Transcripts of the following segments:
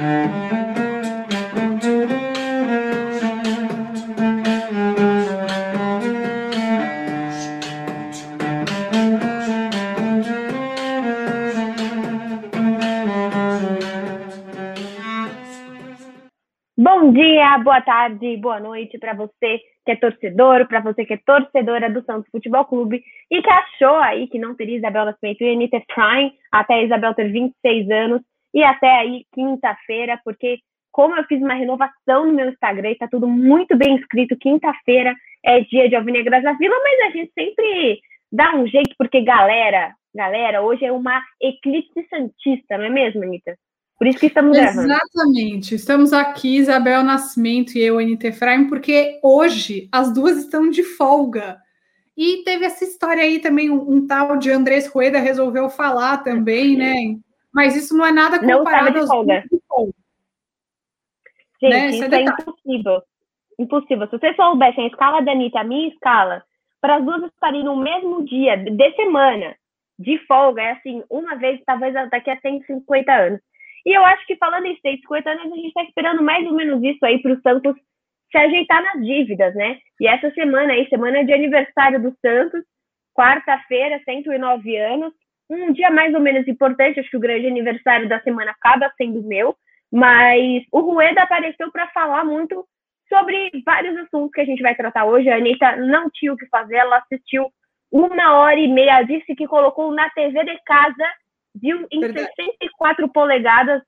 Bom dia, boa tarde, boa noite para você que é torcedor, para você que é torcedora do Santos Futebol Clube e que achou aí que não teria Isabel Nascimento e Anitta Prime até a Isabel ter 26 anos e até aí quinta-feira, porque como eu fiz uma renovação no meu Instagram, está tudo muito bem escrito, quinta-feira é dia de Alvinegras da Vila, mas a gente sempre dá um jeito, porque galera, galera, hoje é uma eclipse santista, não é mesmo, Anitta? Por isso que estamos gravando. Exatamente. Estamos aqui, Isabel Nascimento e eu, Anitta Efraim, porque hoje as duas estão de folga. E teve essa história aí também, um, um tal de Andrés Rueda resolveu falar também, né? Mas isso não é nada comparado não aos folga. De folga. Gente, né? isso, é, é impossível. Impossível. Se vocês soubessem a escala da Anitta, a minha escala, para as duas estarem no mesmo dia de semana de folga, é assim, uma vez, talvez daqui a 150 anos. E eu acho que falando em 150 anos, a gente está esperando mais ou menos isso aí para o Santos se ajeitar nas dívidas, né? E essa semana aí, semana de aniversário do Santos, quarta-feira, 109 anos, um dia mais ou menos importante, acho que o grande aniversário da semana acaba sendo meu, mas o Rueda apareceu para falar muito sobre vários assuntos que a gente vai tratar hoje. A Anitta não tinha o que fazer, ela assistiu uma hora e meia, disse que colocou na TV de casa viu em Verdade. 64 polegadas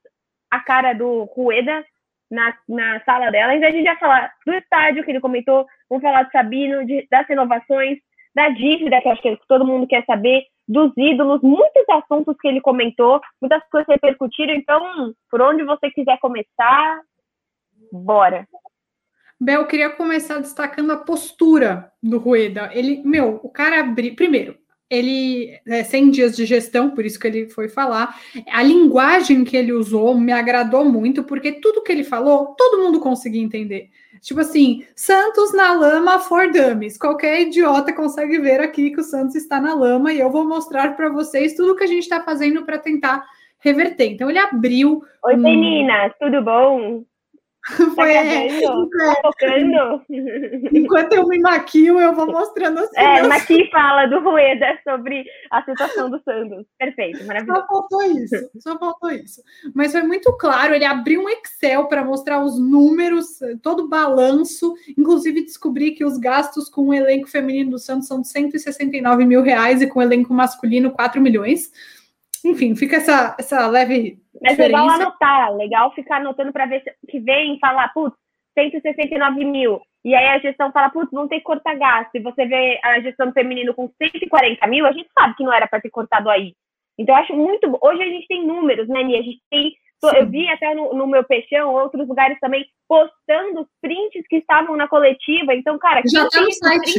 a cara do Rueda na, na sala dela. Então a gente vai falar do estádio que ele comentou, vamos falar do Sabino, de, das renovações, da dívida, que acho que todo mundo quer saber, dos ídolos, muitos assuntos que ele comentou, muitas coisas repercutiram. Então, por onde você quiser começar, bora. Bel, eu queria começar destacando a postura do Rueda. Ele, meu, o cara abriu. Primeiro, ele é 100 dias de gestão, por isso que ele foi falar. A linguagem que ele usou me agradou muito, porque tudo que ele falou, todo mundo conseguia entender. Tipo assim, Santos na lama for dummies. Qualquer idiota consegue ver aqui que o Santos está na lama e eu vou mostrar para vocês tudo que a gente está fazendo para tentar reverter. Então ele abriu. Oi, um... meninas, tudo bom? Foi tá tocando. Enquanto eu me maquio, eu vou mostrando assim. É, meus... Maqui fala do Rueda sobre a situação do Santos. Perfeito, maravilhoso. Só faltou isso, só faltou isso. Mas foi muito claro, ele abriu um Excel para mostrar os números, todo o balanço. Inclusive, descobri que os gastos com o elenco feminino do Santos são de 169 mil reais e com o elenco masculino 4 milhões. Enfim, fica essa, essa leve. Mas é legal anotar, legal ficar anotando para ver se, que vem falar, putz, 169 mil. E aí a gestão fala, putz, vão ter que cortar gasto. E você vê a gestão feminino com 140 mil, a gente sabe que não era para ter cortado aí. Então, eu acho muito. Hoje a gente tem números, né, Nia? A gente tem. Sim. Eu vi até no, no, meu peixão, outros lugares também, postando os prints que estavam na coletiva. Então, cara, já tem esses prints,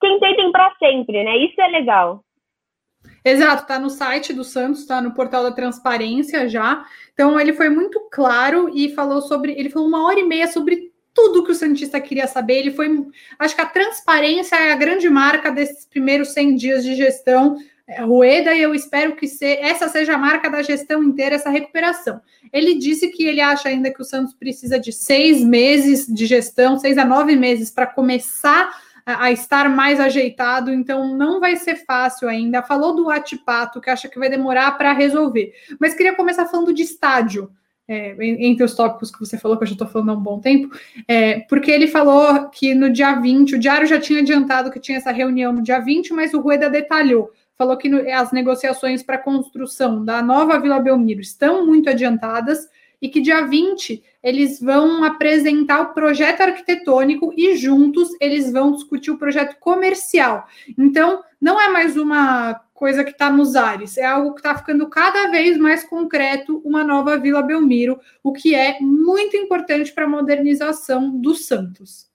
quem tem, tem para sempre, né? Isso é legal. Exato, está no site do Santos, está no portal da transparência já. Então ele foi muito claro e falou sobre. Ele falou uma hora e meia sobre tudo que o Santista queria saber. Ele foi. Acho que a transparência é a grande marca desses primeiros 100 dias de gestão. É, Rueda, e eu espero que se, essa seja a marca da gestão inteira, essa recuperação. Ele disse que ele acha ainda que o Santos precisa de seis meses de gestão, seis a nove meses, para começar a, estar mais ajeitado, então não vai ser fácil ainda. Falou do Atipato, que acha que vai demorar para resolver. Mas queria começar falando de estádio. É, entre os tópicos que você falou, que eu já estou falando há um bom tempo, é, porque ele falou que no dia 20, o Diário já tinha adiantado que tinha essa reunião no dia 20, mas o Rueda detalhou falou que as negociações para a construção da nova Vila Belmiro estão muito adiantadas e que dia 20 eles vão apresentar o projeto arquitetônico e juntos eles vão discutir o projeto comercial. Então, não é mais uma coisa que está nos ares, é algo que está ficando cada vez mais concreto, uma nova Vila Belmiro, o que é muito importante para a modernização do Santos.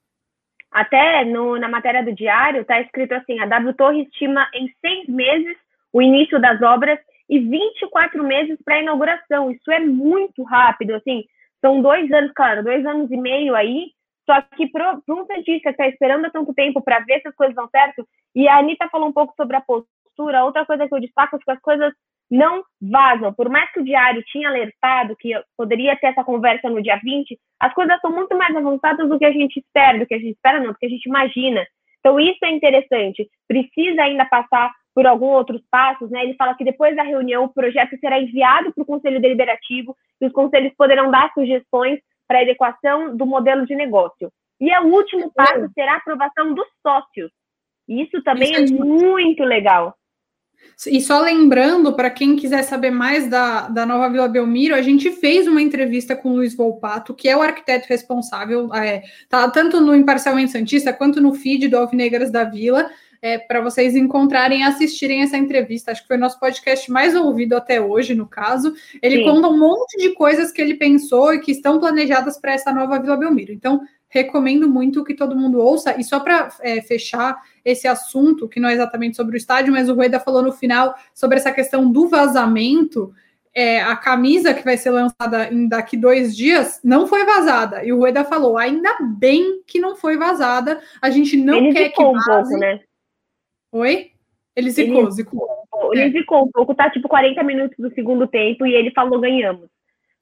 Até no, na matéria do diário está escrito assim: a W Torre estima em seis meses o início das obras e 24 meses para a inauguração. Isso é muito rápido, assim, são dois anos, claro, dois anos e meio aí, só que para um cientista que está esperando há tanto tempo para ver se as coisas dão certo, e a Anitta falou um pouco sobre a postura, outra coisa que eu destaco é que as coisas não vazam. Por mais que o diário tinha alertado que poderia ter essa conversa no dia 20, as coisas são muito mais avançadas do que a gente espera, do que a gente espera não, do que a gente imagina. Então isso é interessante. Precisa ainda passar por alguns outros passos, né? Ele fala que depois da reunião o projeto será enviado para o Conselho Deliberativo e os conselhos poderão dar sugestões para a adequação do modelo de negócio. E o último passo será a aprovação dos sócios. Isso também Isso é, é muito legal. E só lembrando, para quem quiser saber mais da, da nova Vila Belmiro, a gente fez uma entrevista com o Luiz Volpato, que é o arquiteto responsável, é, tá tanto no Imparcialmente Santista quanto no feed do Alvinegras da Vila, é, para vocês encontrarem e assistirem essa entrevista. Acho que foi o nosso podcast mais ouvido até hoje, no caso. Ele Sim. conta um monte de coisas que ele pensou e que estão planejadas para essa nova Vila Belmiro. Então, recomendo muito que todo mundo ouça. E só para é, fechar esse assunto, que não é exatamente sobre o estádio, mas o Rueda falou no final sobre essa questão do vazamento. É, a camisa que vai ser lançada em daqui dois dias não foi vazada. E o Rueda falou: ainda bem que não foi vazada. A gente não Ele quer que vaze. Um pouco, né? Oi? Ele zicou, ele, zicou. Ele é. zicou um pouco, tá tipo 40 minutos do segundo tempo e ele falou ganhamos.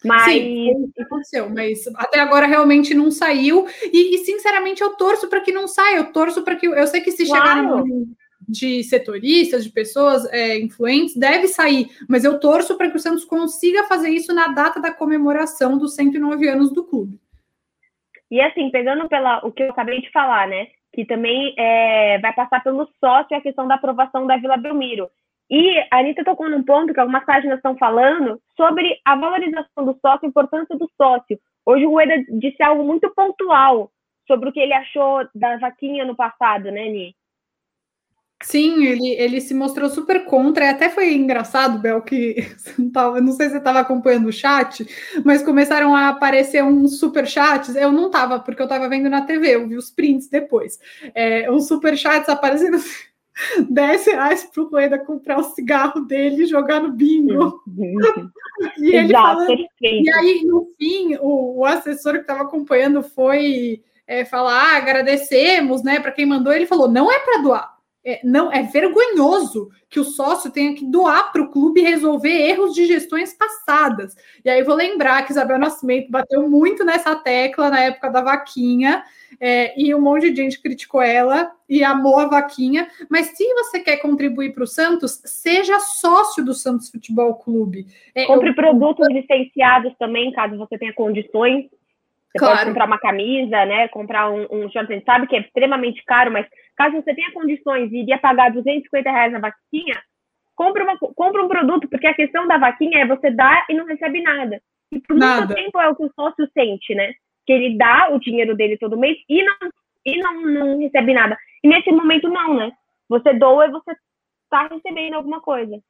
Mas Sim, aconteceu, mas até agora realmente não saiu. E, e sinceramente, eu torço para que não saia. Eu torço para que. Eu sei que se claro. chegar no de setoristas, de pessoas é, influentes, deve sair, mas eu torço para que o Santos consiga fazer isso na data da comemoração dos 109 anos do clube. E assim, pegando pela o que eu acabei de falar, né? Que também é, vai passar pelo sócio a questão da aprovação da Vila Belmiro. E a Anitta tocou num ponto que algumas páginas estão falando sobre a valorização do sócio, a importância do sócio. Hoje o Rueda disse algo muito pontual sobre o que ele achou da vaquinha no passado, né, Ni? Sim, ele, ele se mostrou super contra, e até foi engraçado, Bel, que não, tava, não sei se você estava acompanhando o chat, mas começaram a aparecer uns super chats. Eu não estava, porque eu estava vendo na TV, eu vi os prints depois. É, uns super chats aparecendo 10 reais para o Rueda comprar o cigarro dele e jogar no bingo. e ele Exato, falando, e aí, no fim, o, o assessor que estava acompanhando foi é, falar: ah, agradecemos, né? Para quem mandou, ele falou: não é para doar. É, não é vergonhoso que o sócio tenha que doar para o clube resolver erros de gestões passadas. E aí vou lembrar que Isabel Nascimento bateu muito nessa tecla na época da vaquinha, é, e um monte de gente criticou ela e amou a vaquinha. Mas se você quer contribuir para o Santos, seja sócio do Santos Futebol Clube. É, Compre eu... produtos licenciados também, caso você tenha condições. Você claro. pode comprar uma camisa, né? Comprar um, um short, a gente sabe que é extremamente caro, mas caso você tenha condições e iria pagar 250 reais na vaquinha, compra, uma, compra um produto, porque a questão da vaquinha é você dar e não recebe nada. E por nada. muito tempo é o que o sócio sente, né? Que ele dá o dinheiro dele todo mês e não, e não, não recebe nada. E nesse momento não, né? Você doa e você tá recebendo alguma coisa.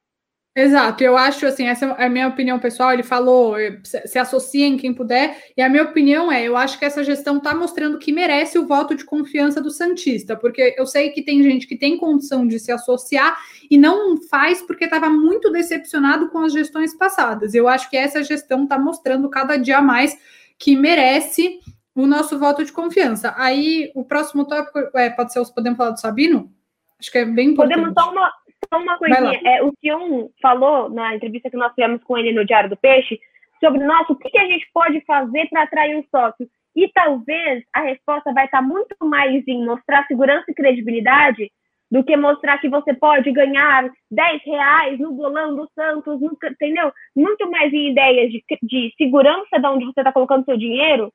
Exato, eu acho assim, essa é a minha opinião pessoal. Ele falou, eh, se associem quem puder, e a minha opinião é: eu acho que essa gestão está mostrando que merece o voto de confiança do Santista, porque eu sei que tem gente que tem condição de se associar e não faz porque estava muito decepcionado com as gestões passadas. Eu acho que essa gestão está mostrando cada dia mais que merece o nosso voto de confiança. Aí o próximo tópico é, pode ser, podemos falar do Sabino? Acho que é bem importante. Podemos só uma, só uma coisinha. É, o Sion falou na entrevista que nós tivemos com ele no Diário do Peixe sobre, nossa, o que, que a gente pode fazer para atrair um sócio? E talvez a resposta vai estar muito mais em mostrar segurança e credibilidade do que mostrar que você pode ganhar 10 reais no bolão do Santos, entendeu? Muito mais em ideias de, de segurança de onde você está colocando seu dinheiro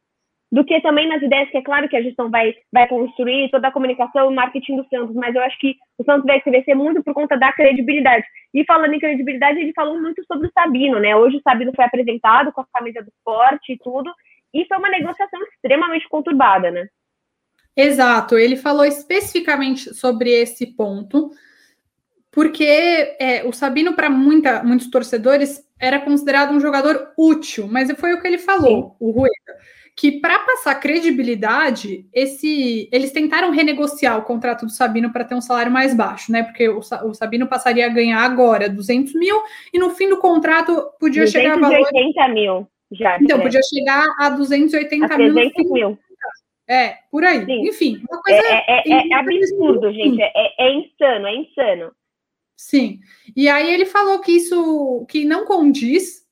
do que também nas ideias que é claro que a gestão vai, vai construir, toda a comunicação e marketing do Santos, mas eu acho que o Santos vai crescer muito por conta da credibilidade. E falando em credibilidade, ele falou muito sobre o Sabino, né? Hoje o Sabino foi apresentado com a camisa do esporte e tudo, e foi uma negociação extremamente conturbada, né? Exato, ele falou especificamente sobre esse ponto, porque é, o Sabino, para muitos torcedores, era considerado um jogador útil, mas foi o que ele falou, Sim. o Rueda que para passar credibilidade, esse eles tentaram renegociar o contrato do Sabino para ter um salário mais baixo, né? Porque o, o, Sabino passaria a ganhar agora 200 mil e no fim do contrato podia chegar a valor... 280 mil já. Então, podia chegar a 280 a mil. 300 mil. É, por aí. Sim. Enfim, uma coisa. É, é, é, é absurdo, gente. É, é insano, é insano. Sim. E aí ele falou que isso que não condiz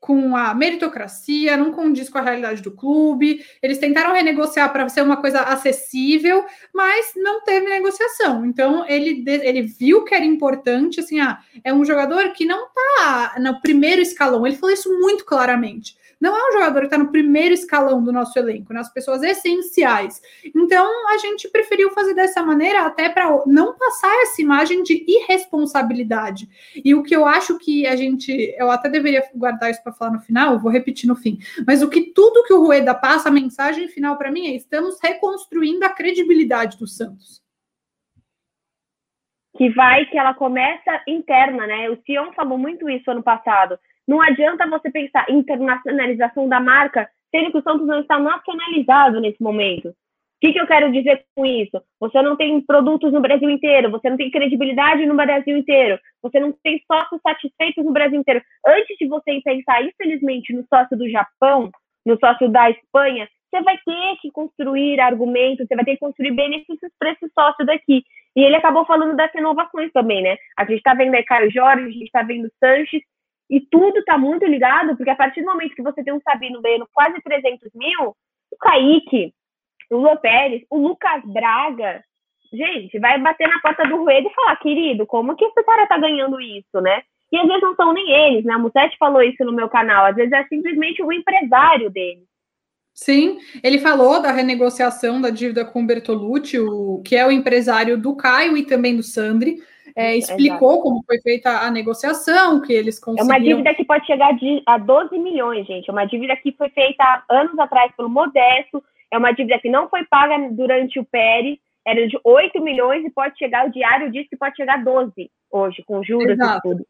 com a meritocracia, não condiz com a realidade do clube. Eles tentaram renegociar para ser uma coisa acessível, mas não teve negociação. Então ele, ele viu que era importante, assim, ah, é um jogador que não está no primeiro escalão. Ele falou isso muito claramente não é um jogador que está no primeiro escalão do nosso elenco, nas pessoas essenciais. Então, a gente preferiu fazer dessa maneira até para não passar essa imagem de irresponsabilidade. E o que eu acho que a gente, eu até deveria guardar isso para falar no final, vou repetir no fim, mas o que tudo que o Rueda passa, a mensagem final para mim é: estamos reconstruindo a credibilidade do Santos que vai, que ela começa interna, né? O Sion falou muito isso ano passado. Não adianta você pensar internacionalização da marca, sendo que o Santos não está nacionalizado nesse momento. O que, que eu quero dizer com isso? Você não tem produtos no Brasil inteiro, você não tem credibilidade no Brasil inteiro, você não tem sócios satisfeitos no Brasil inteiro. Antes de você pensar, infelizmente, no sócio do Japão, no sócio da Espanha, você vai ter que construir argumentos, você vai ter que construir benefícios para esse sócio daqui. E ele acabou falando das inovações também, né? A gente está vendo aí Caio Jorge, a gente está vendo Sanches, e tudo está muito ligado, porque a partir do momento que você tem um Sabino ganhando quase 300 mil, o Kaique, o Lopérez, o Lucas Braga, gente, vai bater na porta do Rueda e falar, querido, como que esse cara tá ganhando isso, né? E às vezes não são nem eles, né? A Musete falou isso no meu canal, às vezes é simplesmente o empresário dele. Sim, ele falou da renegociação da dívida com o Bertolucci, o, que é o empresário do Caio e também do Sandri é, explicou Exato. como foi feita a negociação, que eles conseguiram... É uma dívida que pode chegar a 12 milhões, gente. É uma dívida que foi feita anos atrás pelo Modesto, é uma dívida que não foi paga durante o Pérez, era de 8 milhões e pode chegar, o diário diz que pode chegar a 12 hoje, com juros Exato. e tudo.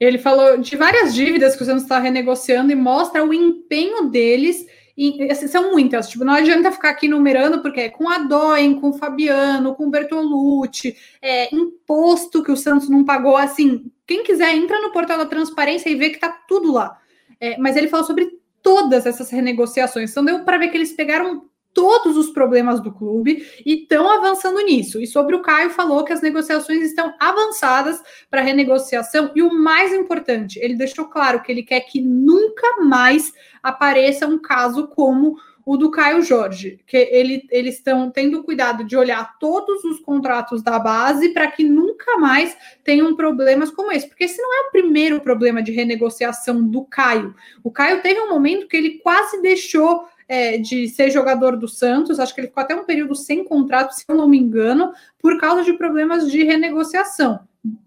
Ele falou de várias dívidas que o Santos está renegociando e mostra o empenho deles e, assim, são muitas, tipo, não adianta ficar aqui numerando, porque é com a Doen, com o Fabiano, com o Bertolucci, é, imposto que o Santos não pagou, assim, quem quiser entra no portal da transparência e vê que tá tudo lá. É, mas ele falou sobre todas essas renegociações, então deu para ver que eles pegaram todos os problemas do clube e estão avançando nisso. E sobre o Caio, falou que as negociações estão avançadas para renegociação. E o mais importante, ele deixou claro que ele quer que nunca mais apareça um caso como o do Caio Jorge, que ele, eles estão tendo cuidado de olhar todos os contratos da base para que nunca mais tenham problemas como esse, porque esse não é o primeiro problema de renegociação do Caio. O Caio teve um momento que ele quase deixou é, de ser jogador do Santos, acho que ele ficou até um período sem contrato, se eu não me engano, por causa de problemas de renegociação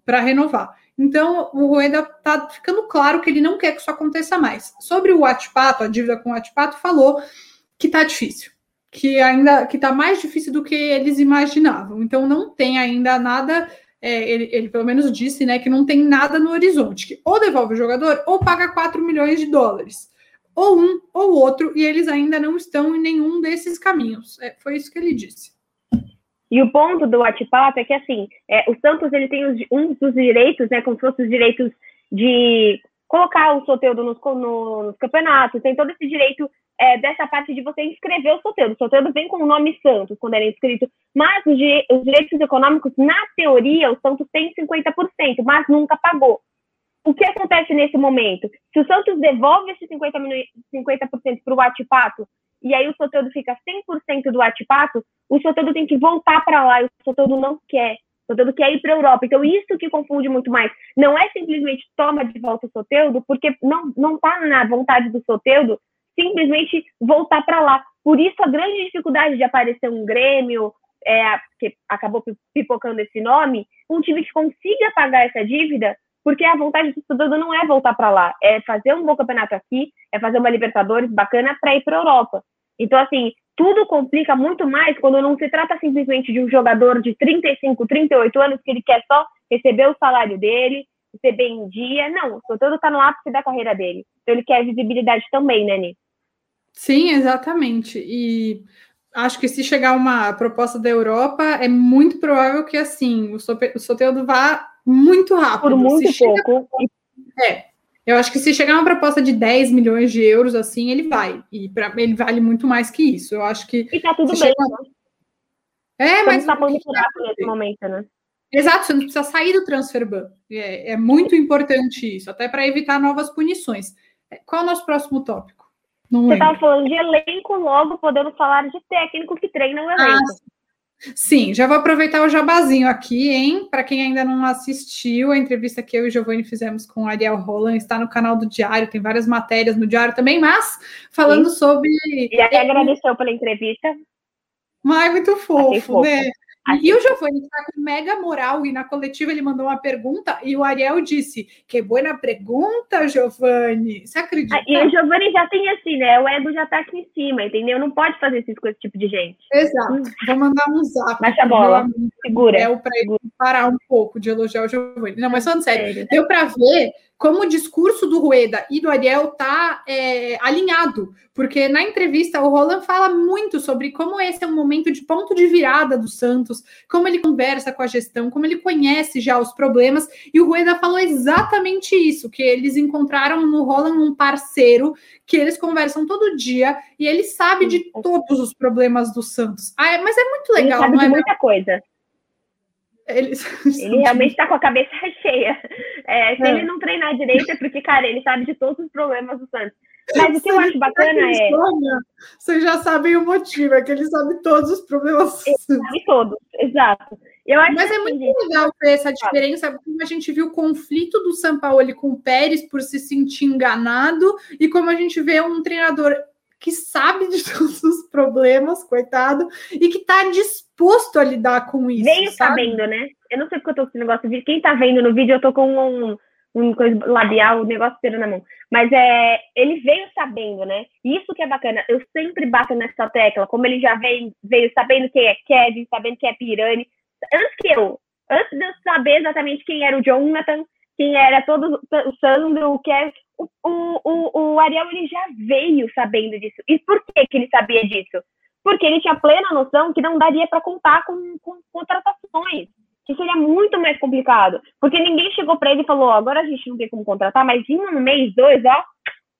para renovar. Então, o Rueda está ficando claro que ele não quer que isso aconteça mais. Sobre o Atipato, a dívida com o Atipato, falou que está difícil, que ainda que está mais difícil do que eles imaginavam. Então, não tem ainda nada. É, ele, ele, pelo menos disse né, que não tem nada no horizonte, que ou devolve o jogador ou paga 4 milhões de dólares ou um ou outro, e eles ainda não estão em nenhum desses caminhos. É, foi isso que ele disse. E o ponto do Atipato é que, assim, é, o Santos ele tem os, um dos direitos, né, como se fossem os direitos de colocar o Soteudo nos, no, nos campeonatos, tem todo esse direito é, dessa parte de você inscrever o Soteudo. O Soteudo vem com o nome Santos quando ele é inscrito, mas os, os direitos econômicos, na teoria, o Santos tem 50%, mas nunca pagou o que acontece nesse momento? Se o Santos devolve esses 50%, 50 para o Atipato, e aí o Soteldo fica 100% do Atipato, o Soteldo tem que voltar para lá, e o Soteldo não quer. O Soteldo quer ir para a Europa. Então, isso que confunde muito mais. Não é simplesmente toma de volta o Soteldo, porque não está na vontade do Soteldo simplesmente voltar para lá. Por isso, a grande dificuldade de aparecer um Grêmio, é, que acabou pipocando esse nome, um time que consiga pagar essa dívida, porque a vontade do estudante não é voltar para lá, é fazer um bom campeonato aqui, é fazer uma Libertadores bacana para ir para Europa. Então, assim, tudo complica muito mais quando não se trata simplesmente de um jogador de 35, 38 anos que ele quer só receber o salário dele, receber em dia. Não, o Soteldo está no ápice da carreira dele. Então, ele quer visibilidade também, né, Ni? Sim, exatamente. E acho que se chegar uma proposta da Europa, é muito provável que, assim, o Soteldo vá muito rápido. Por muito se pouco. Chega... É. Eu acho que se chegar uma proposta de 10 milhões de euros, assim, ele vai. E para ele vale muito mais que isso. Eu acho que. E tá tudo bem, chega... né? É, mas. Tá muito nesse momento, né? Exato, você não precisa sair do transfer ban. É, é muito importante isso, até para evitar novas punições. É, qual é o nosso próximo tópico? Não você estava falando de elenco, logo podemos falar de técnico que treina o elenco. Ah, Sim, já vou aproveitar o jabazinho aqui, hein? Para quem ainda não assistiu, a entrevista que eu e o Giovanni fizemos com o Ariel Roland está no canal do Diário, tem várias matérias no Diário também, mas falando Sim. sobre. E até agradeceu pela entrevista. Mas muito fofo, né? E o Giovanni está com mega moral e na coletiva ele mandou uma pergunta e o Ariel disse: Que boa pergunta, Giovanni. Você acredita? Ah, e o Giovanni já tem assim, né? O ego já tá aqui em cima, entendeu? Não pode fazer isso com esse tipo de gente. Exato. Hum. Vou mandar um zap. Baixa a bola. Segura. É para ele parar um pouco de elogiar o Giovanni. Não, mas falando sério, deu para ver como o discurso do Rueda e do Ariel tá é, alinhado, porque na entrevista o Roland fala muito sobre como esse é um momento de ponto de virada do Santos, como ele conversa com a gestão, como ele conhece já os problemas, e o Rueda falou exatamente isso, que eles encontraram no Roland um parceiro que eles conversam todo dia e ele sabe de todos os problemas do Santos. Ah, é, mas é muito legal, ele sabe não é? De muita coisa. Ele, ele realmente está com a cabeça cheia. É, se é. ele não treinar direito é porque, cara, ele sabe de todos os problemas do Santos. Mas o que eu acho bacana é. Vocês já sabem o motivo, é que ele sabe todos os problemas. Ele sabe todos, exato. Eu acho Mas é muito gente... legal ver essa diferença, como a gente viu o conflito do São Paulo com o Pérez por se sentir enganado, e como a gente vê um treinador que sabe de todos os problemas, coitado, e que está disposto a lidar com isso. Veio sabe? sabendo, né? Eu não sei porque eu tô com esse negócio de. Quem tá vendo no vídeo, eu tô com um, um coisa labial, o um negócio inteiro na mão. Mas é, ele veio sabendo, né? Isso que é bacana. Eu sempre bato nessa tecla, como ele já veio, veio sabendo quem é Kevin, sabendo quem é Pirani. Antes que eu, antes de eu saber exatamente quem era o Jonathan, quem era todo o Sandro, o Kevin, o, o, o Ariel ele já veio sabendo disso. E por que, que ele sabia disso? Porque ele tinha plena noção que não daria para contar com, com contratações, que seria muito mais complicado. Porque ninguém chegou para ele e falou: agora a gente não tem como contratar, mas em um mês, dois, ó,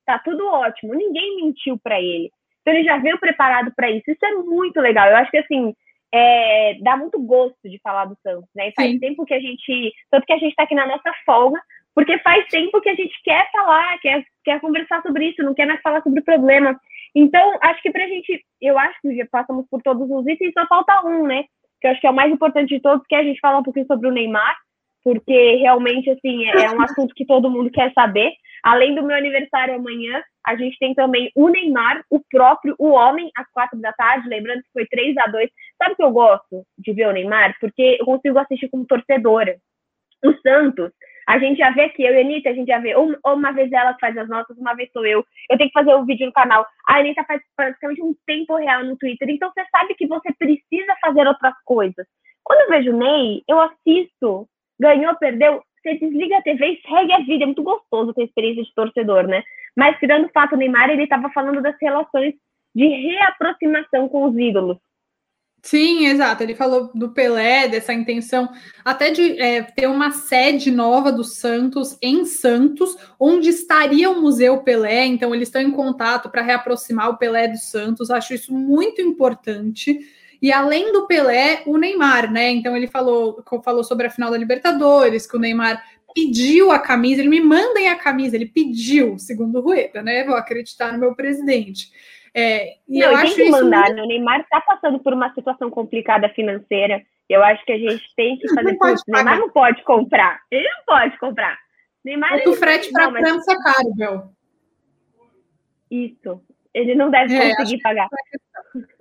tá tudo ótimo. Ninguém mentiu para ele. Então ele já veio preparado para isso. Isso é muito legal. Eu acho que assim. É, dá muito gosto de falar do Santos, né? E faz Sim. tempo que a gente. Tanto que a gente está aqui na nossa folga, porque faz tempo que a gente quer falar, quer, quer conversar sobre isso, não quer mais falar sobre o problema. Então, acho que para a gente, eu acho que já passamos por todos os itens, só falta um, né? Que eu acho que é o mais importante de todos, que é a gente falar um pouquinho sobre o Neymar, porque realmente, assim, é, é um assunto que todo mundo quer saber. Além do meu aniversário amanhã, a gente tem também o Neymar, o próprio, o homem, às quatro da tarde, lembrando que foi 3 a 2 Sabe o que eu gosto de ver o Neymar? Porque eu consigo assistir como torcedora. O Santos, a gente já vê aqui, eu e a Anitta, a gente já vê, ou, uma vez ela faz as notas, uma vez sou eu. Eu tenho que fazer o um vídeo no canal. A Anitta faz praticamente um tempo real no Twitter. Então você sabe que você precisa fazer outras coisas. Quando eu vejo o Ney, eu assisto, ganhou, perdeu, você desliga a TV e segue a vida. É muito gostoso ter experiência de torcedor, né? Mas tirando o fato, o Neymar, ele estava falando das relações de reaproximação com os ídolos. Sim, exato. Ele falou do Pelé, dessa intenção até de é, ter uma sede nova do Santos em Santos, onde estaria o Museu Pelé. Então, eles estão em contato para reaproximar o Pelé do Santos. Acho isso muito importante. E além do Pelé, o Neymar, né? Então, ele falou, falou sobre a final da Libertadores, que o Neymar pediu a camisa. Ele me mandem a camisa, ele pediu, segundo o Rueda, né? Vou acreditar no meu presidente. É, e não, eu acho que mandar, muito... né? O Neymar está passando por uma situação complicada financeira. Eu acho que a gente tem que fazer tudo. O Neymar não pode comprar. Ele não pode comprar. Neymar, o frete para a França é caro, meu. Isso. Ele não deve é, conseguir pagar.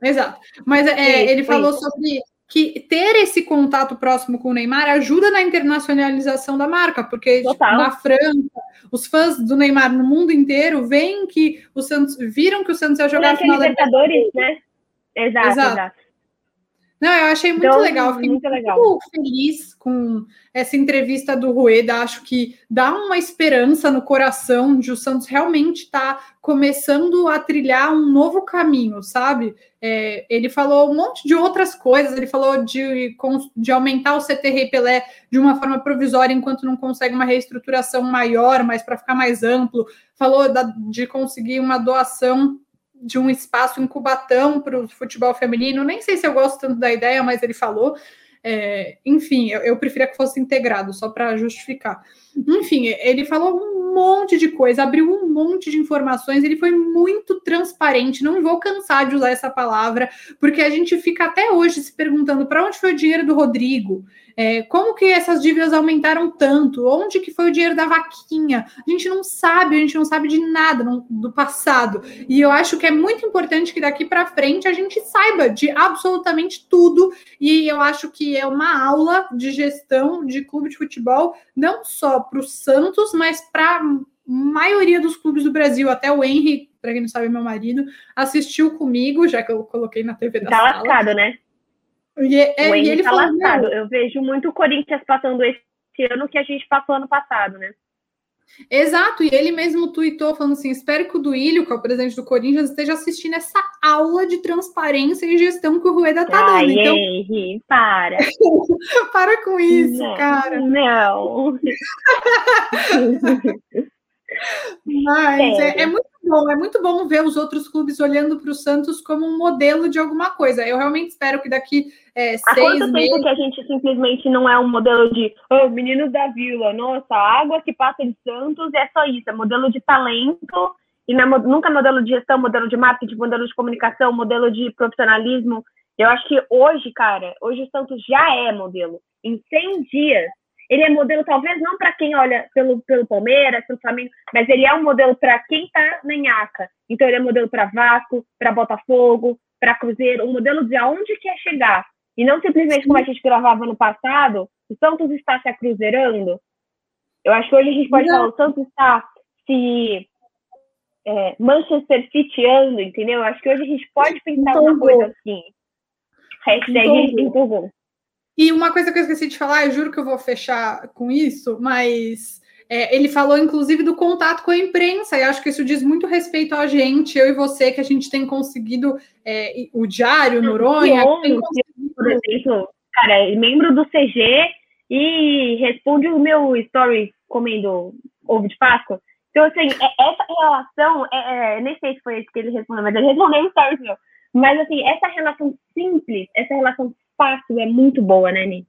Exato. Mas é, ele falou sobre que ter esse contato próximo com o Neymar ajuda na internacionalização da marca, porque tipo, na França, os fãs do Neymar no mundo inteiro veem que o Santos viram que o Santos ia jogar a final da Libertadores, né? Exato, exato. exato. Não, eu achei muito então, legal. Fiquei muito, legal. muito feliz com essa entrevista do Rueda. Acho que dá uma esperança no coração de o Santos realmente estar tá começando a trilhar um novo caminho, sabe? É, ele falou um monte de outras coisas. Ele falou de, de aumentar o CT Rei Pelé de uma forma provisória enquanto não consegue uma reestruturação maior, mas para ficar mais amplo. Falou da, de conseguir uma doação de um espaço em Cubatão para o futebol feminino. Nem sei se eu gosto tanto da ideia, mas ele falou. é, enfim, eu, eu preferia que fosse integrado, só para justificar. Enfim, ele falou um monte de coisa, abriu um monte de informações, ele foi muito transparente. Não vou cansar de usar essa palavra, porque a gente fica até hoje se perguntando para onde foi o dinheiro do Rodrigo, é, como que essas dívidas aumentaram tanto, onde que foi o dinheiro da vaquinha. A gente não sabe, a gente não sabe de nada do passado. E eu acho que é muito importante que daqui para frente a gente saiba de absolutamente tudo. E eu acho que é uma aula de gestão de clube de futebol, não só para o Santos, mas para a maioria dos clubes do Brasil. Até o Henry, para quem não sabe, meu marido, assistiu comigo, já que eu coloquei na TV da tá sala. lascado, né? E, é, o e ele tá falou, lascado. Eu vejo muito o Corinthians passando esse ano que a gente passou ano passado, né? Exato, e ele mesmo tweetou falando assim: espero que o Duílio, que é o presidente do Corinthians, esteja assistindo essa aula de transparência e gestão que o Rueda tá Ai, dando. Então, Henry, para. para com isso, não, cara. Não. Mas é, é, muito bom, é muito bom ver os outros clubes olhando para o Santos como um modelo de alguma coisa. Eu realmente espero que daqui é, Há seis quanto meses... tempo que a gente simplesmente não é um modelo de oh, meninos da vila, nossa, água que passa de Santos é só isso, é modelo de talento e não é, nunca é modelo de gestão, modelo de marketing, modelo de comunicação, modelo de profissionalismo. Eu acho que hoje, cara, hoje o Santos já é modelo. Em 100 dias, ele é modelo talvez não para quem olha pelo, pelo Palmeiras, pelo Flamengo, mas ele é um modelo para quem está na Inhaca. Então ele é modelo para Vasco, para Botafogo, para Cruzeiro, um modelo de aonde quer chegar. E não simplesmente como a gente gravava no passado, o Santos está se acruzeirando. Eu acho que hoje a gente pode não. falar, o Santos está se é, Manchester Cityando, entendeu? Eu acho que hoje a gente pode pensar uma coisa assim. Hashtag empolgou. E uma coisa que eu esqueci de falar, eu juro que eu vou fechar com isso, mas é, ele falou inclusive do contato com a imprensa, e acho que isso diz muito respeito a gente, eu e você, que a gente tem conseguido é, o Diário, Noronha. Por exemplo, cara, é membro do CG e responde o meu story comendo ovo de Páscoa. Então, assim, é, essa relação, é, é, nem sei se foi isso que ele respondeu, mas ele respondeu o story meu. Mas, assim, essa relação simples, essa relação fácil é muito boa, né, Ni?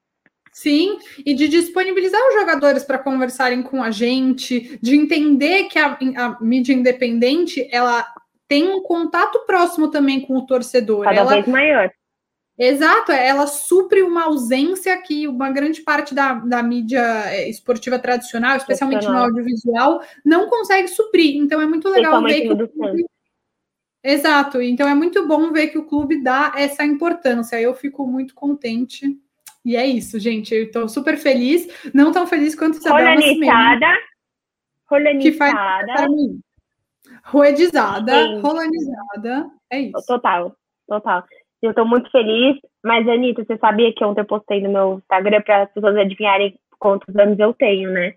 Sim, e de disponibilizar os jogadores para conversarem com a gente, de entender que a, a, mídia independente ela tem um contato próximo também com o torcedor. Cada ela, vez maior. Exato, ela supre uma ausência que uma grande parte da, da mídia é, esportiva tradicional, especialmente no audiovisual, não consegue suprir. Então é muito legal ver que. Exato, então é muito bom ver que o clube dá essa importância. Eu fico muito contente. E é isso, gente. Eu estou super feliz, não tão feliz quanto Isabel Rolanizada. Rolanizada. Que faz Roedizada, rolanizada. É isso. Total, total. Eu estou muito feliz, mas Anitta, você sabia que ontem eu postei no meu Instagram para as pessoas adivinharem quantos anos eu tenho, né?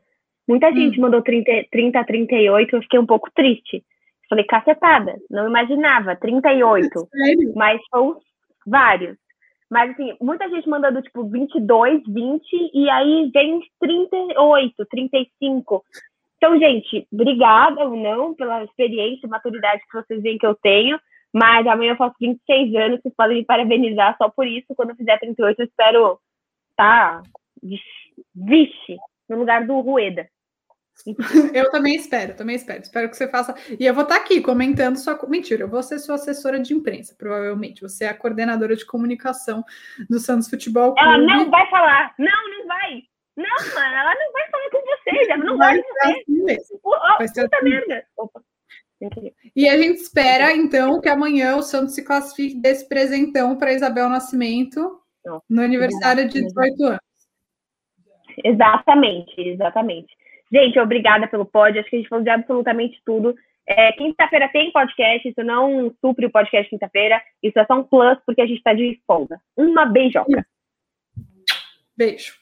Muita hum. gente mandou 30, 30 a 38, eu fiquei um pouco triste. Falei, cacetada, não imaginava, 38. Sério? Mas são vários. Mas, assim, muita gente mandando, tipo, 22, 20, e aí vem uns 38, 35. Então, gente, obrigada ou não pela experiência e maturidade que vocês veem que eu tenho, mas amanhã eu faço 26 anos, vocês podem me parabenizar só por isso. Quando eu fizer 38, eu espero tá, vixe, no lugar do Rueda. Eu também espero, também espero. Espero que você faça. E eu vou estar aqui comentando sua. Mentira, eu vou ser sua assessora de imprensa, provavelmente. Você é a coordenadora de comunicação do Santos Futebol Clube. Ela não vai falar. Não, não vai. Não, mano, ela não vai falar com você. Ela não vai, vai ser assim mesmo. Oh, vai ser puta assim. merda. Opa. E a gente espera, então, que amanhã o Santos se classifique desse presentão para Isabel Nascimento no aniversário de 18 anos. Exatamente, exatamente. Gente, obrigada pelo pod. Acho que a gente falou de absolutamente tudo. É, quinta-feira tem podcast, isso não supre o podcast quinta-feira. Isso é só um plus, porque a gente está de folga. Uma beijoca. Beijo.